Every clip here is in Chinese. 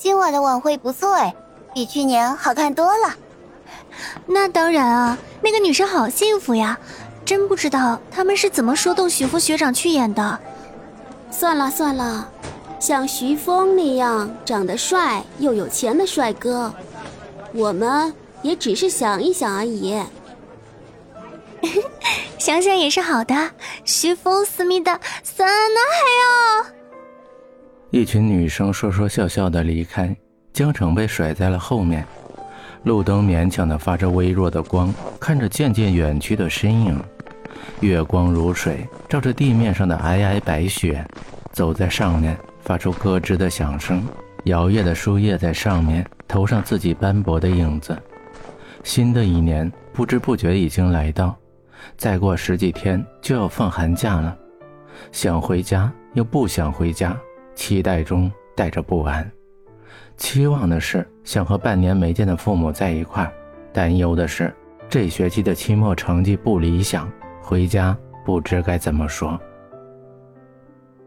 今晚的晚会不错哎，比去年好看多了。那当然啊，那个女生好幸福呀，真不知道他们是怎么说动徐峰学长去演的。算了算了，像徐峰那样长得帅又有钱的帅哥，我们也只是想一想而已。想想也是好的，徐峰思密达，三那还有。一群女生说说笑笑的离开，江城被甩在了后面。路灯勉强的发着微弱的光，看着渐渐远去的身影。月光如水，照着地面上的皑皑白雪。走在上面，发出咯吱的响声。摇曳的树叶在上面投上自己斑驳的影子。新的一年不知不觉已经来到，再过十几天就要放寒假了。想回家又不想回家，期待中带着不安。期望的是想和半年没见的父母在一块儿担忧的是这学期的期末成绩不理想，回家不知该怎么说。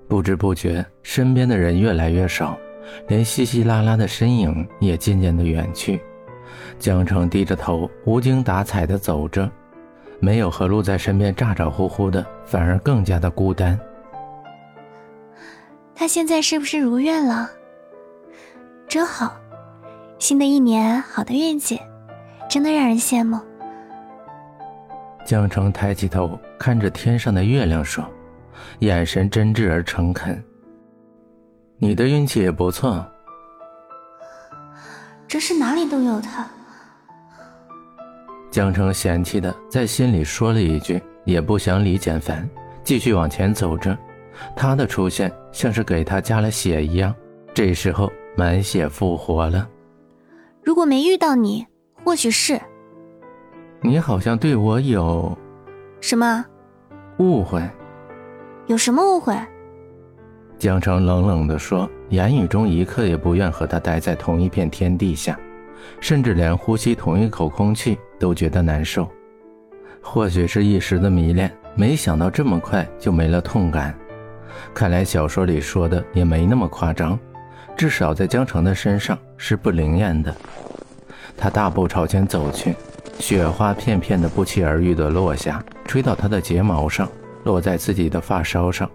不知不觉，身边的人越来越少，连稀稀拉拉的身影也渐渐的远去。江城低着头，无精打采的走着，没有何璐在身边咋咋呼呼的，反而更加的孤单。他现在是不是如愿了？真好，新的一年好的运气，真的让人羡慕。江城抬起头，看着天上的月亮说。眼神真挚而诚恳。你的运气也不错。这是哪里都有他。江城嫌弃的在心里说了一句，也不想理简凡，继续往前走着。他的出现像是给他加了血一样，这时候满血复活了。如果没遇到你，或许是。你好像对我有什么误会？有什么误会？江城冷冷地说，言语中一刻也不愿和他待在同一片天地下，甚至连呼吸同一口空气都觉得难受。或许是一时的迷恋，没想到这么快就没了痛感。看来小说里说的也没那么夸张，至少在江城的身上是不灵验的。他大步朝前走去，雪花片片的不期而遇的落下，吹到他的睫毛上。落在自己的发梢上，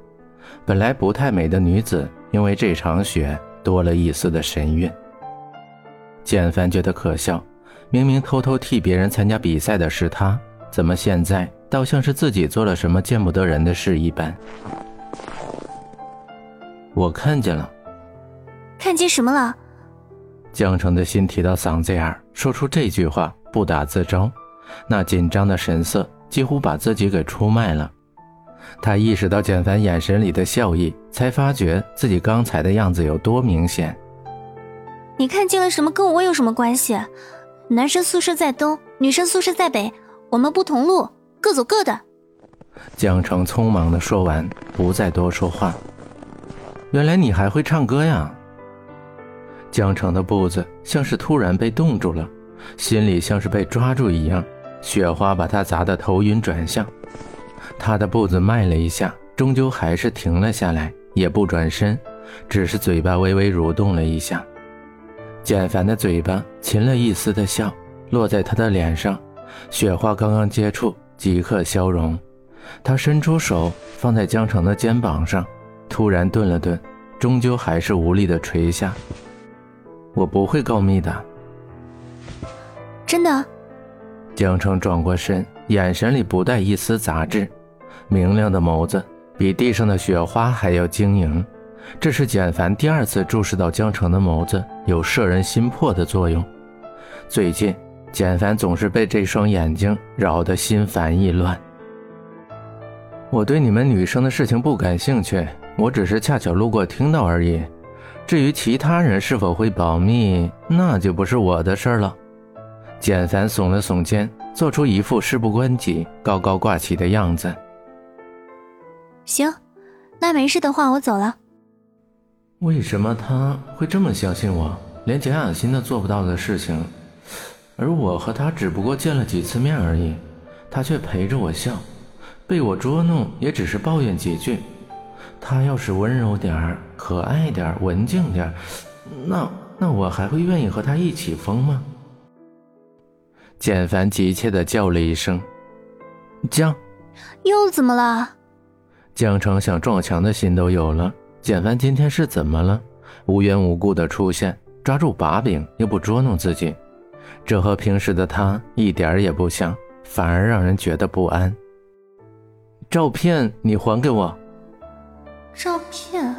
本来不太美的女子，因为这场雪多了一丝的神韵。简凡觉得可笑，明明偷偷替别人参加比赛的是他，怎么现在倒像是自己做了什么见不得人的事一般？我看见了，看见什么了？江城的心提到嗓子眼说出这句话不打自招，那紧张的神色几乎把自己给出卖了。他意识到简凡眼神里的笑意，才发觉自己刚才的样子有多明显。你看见了什么？跟我有什么关系？男生宿舍在东，女生宿舍在北，我们不同路，各走各的。江城匆忙的说完，不再多说话。原来你还会唱歌呀！江城的步子像是突然被冻住了，心里像是被抓住一样，雪花把他砸得头晕转向。他的步子迈了一下，终究还是停了下来，也不转身，只是嘴巴微微蠕动了一下。简凡的嘴巴噙了一丝的笑，落在他的脸上。雪花刚刚接触，即刻消融。他伸出手放在江城的肩膀上，突然顿了顿，终究还是无力的垂下。我不会告密的，真的。江城转过身，眼神里不带一丝杂质。明亮的眸子比地上的雪花还要晶莹，这是简凡第二次注视到江城的眸子，有摄人心魄的作用。最近，简凡总是被这双眼睛扰得心烦意乱。我对你们女生的事情不感兴趣，我只是恰巧路过听到而已。至于其他人是否会保密，那就不是我的事了。简凡耸了耸肩，做出一副事不关己、高高挂起的样子。行，那没事的话，我走了。为什么他会这么相信我？连蒋雅欣都做不到的事情，而我和他只不过见了几次面而已，他却陪着我笑，被我捉弄也只是抱怨几句。他要是温柔点儿、可爱点儿、文静点儿，那那我还会愿意和他一起疯吗？简凡急切的叫了一声：“江！”又怎么了？江城想撞墙的心都有了。简凡今天是怎么了？无缘无故的出现，抓住把柄又不捉弄自己，这和平时的他一点也不像，反而让人觉得不安。照片你还给我。照片。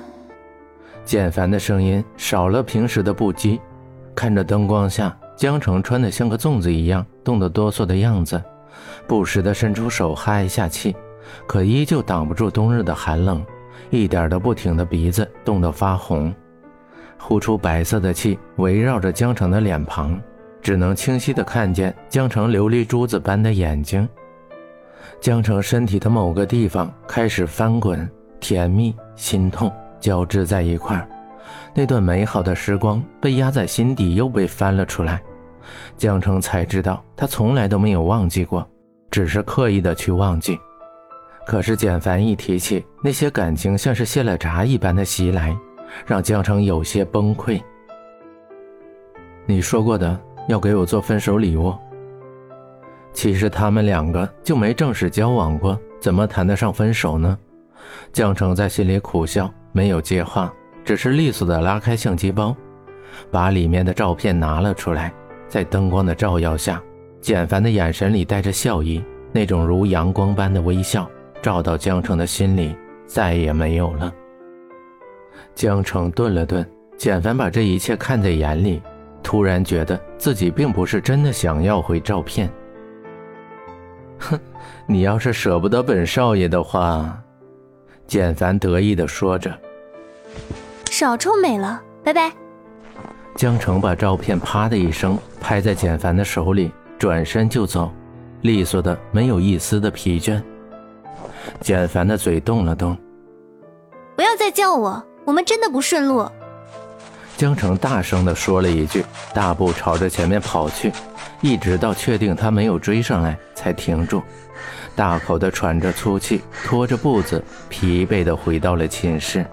简凡的声音少了平时的不羁，看着灯光下江城穿得像个粽子一样冻得哆嗦的样子，不时的伸出手哈一下气，可依旧挡不住冬日的寒冷，一点都不挺的鼻子冻得发红，呼出白色的气围绕着江城的脸庞，只能清晰的看见江城琉璃珠子般的眼睛。江城身体的某个地方开始翻滚，甜蜜、心痛。交织在一块儿，那段美好的时光被压在心底，又被翻了出来。江城才知道，他从来都没有忘记过，只是刻意的去忘记。可是简凡一提起那些感情，像是泄了闸一般的袭来，让江城有些崩溃。你说过的要给我做分手礼物。其实他们两个就没正式交往过，怎么谈得上分手呢？江城在心里苦笑。没有接话，只是利索地拉开相机包，把里面的照片拿了出来。在灯光的照耀下，简凡的眼神里带着笑意，那种如阳光般的微笑，照到江城的心里，再也没有了。江城顿了顿，简凡把这一切看在眼里，突然觉得自己并不是真的想要回照片。哼，你要是舍不得本少爷的话。简凡得意地说着：“少臭美了，拜拜。”江城把照片啪的一声拍在简凡的手里，转身就走，利索的没有一丝的疲倦。简凡的嘴动了动：“不要再叫我，我们真的不顺路。”江城大声地说了一句，大步朝着前面跑去，一直到确定他没有追上来，才停住。大口的喘着粗气，拖着步子，疲惫的回到了寝室。